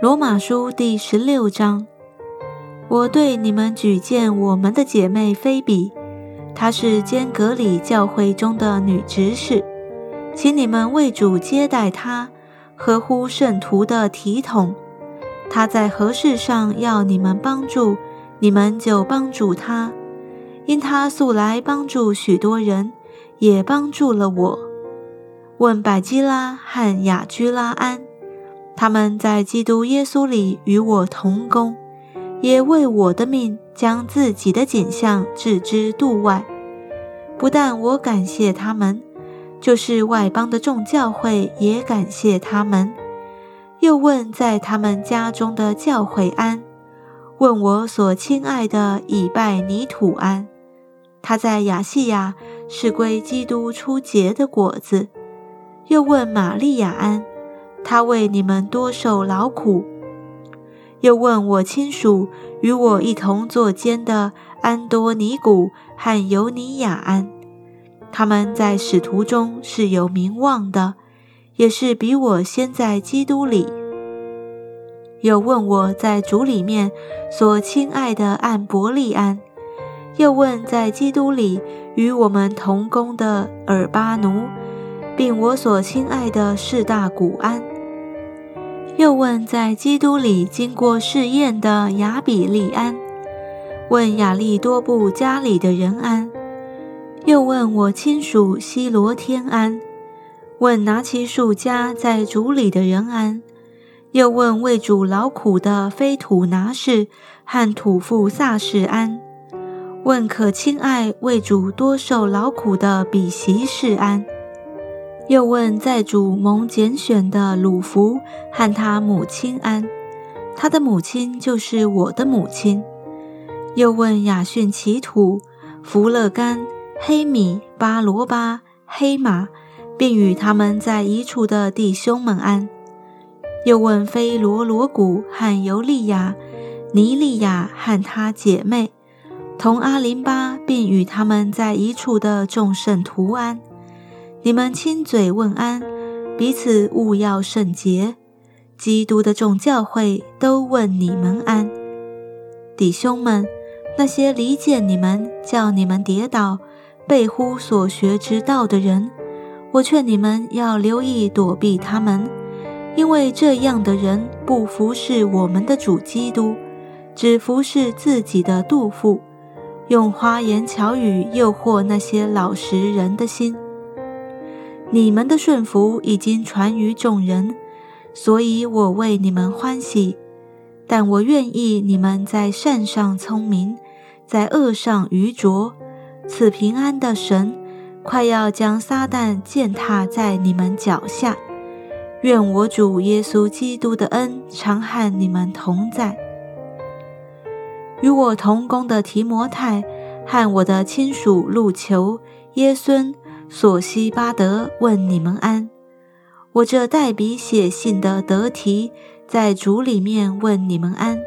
罗马书第十六章，我对你们举荐我们的姐妹菲比，她是坚格里教会中的女执事，请你们为主接待她，合乎圣徒的体统。她在何事上要你们帮助，你们就帮助她，因她素来帮助许多人，也帮助了我。问百基拉和雅居拉安。他们在基督耶稣里与我同工，也为我的命将自己的景象置之度外。不但我感谢他们，就是外邦的众教会也感谢他们。又问在他们家中的教会安，问我所亲爱的以拜尼土安，他在亚细亚是归基督出结的果子。又问玛利亚安。他为你们多受劳苦，又问我亲属与我一同作监的安多尼古和尤尼亚安，他们在使徒中是有名望的，也是比我先在基督里。又问我在主里面所亲爱的安伯利安，又问在基督里与我们同工的尔巴奴。并我所亲爱的士大古安，又问在基督里经过试验的雅比利安，问雅利多布家里的人安，又问我亲属希罗天安，问拿其数家在主里的人安，又问为主劳苦的非土拿士和土父萨士安，问可亲爱为主多受劳苦的比席士安。又问在主蒙拣选的鲁弗和他母亲安，他的母亲就是我的母亲。又问雅逊奇土、弗勒甘、黑米、巴罗巴、黑马，并与他们在一处的弟兄们安。又问菲罗罗古和尤利亚、尼利亚和他姐妹，同阿林巴，并与他们在一处的众圣徒安。你们亲嘴问安，彼此勿要圣洁。基督的众教会都问你们安，弟兄们，那些离间你们、叫你们跌倒、背乎所学之道的人，我劝你们要留意躲避他们，因为这样的人不服侍我们的主基督，只服侍自己的肚腹，用花言巧语诱惑那些老实人的心。你们的顺服已经传于众人，所以我为你们欢喜。但我愿意你们在善上聪明，在恶上愚拙。此平安的神，快要将撒旦践踏在你们脚下。愿我主耶稣基督的恩常和你们同在。与我同工的提摩太和我的亲属路求、耶孙。索西巴德问你们安，我这代笔写信的德提在主里面问你们安。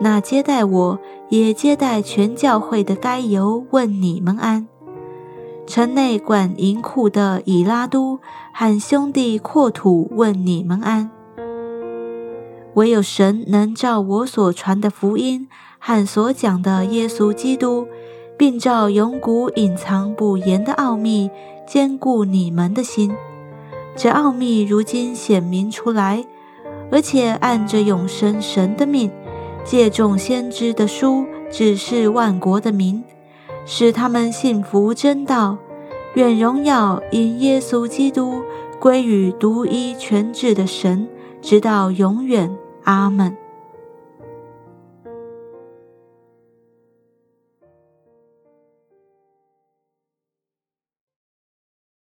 那接待我也接待全教会的该由问你们安。城内管银库的以拉都喊兄弟阔土问你们安。唯有神能照我所传的福音和所讲的耶稣基督。并照永古隐藏不言的奥秘，坚固你们的心。这奥秘如今显明出来，而且按着永生神的命，借众先知的书指示万国的民，使他们信服真道。愿荣耀因耶稣基督归于独一全智的神，直到永远。阿门。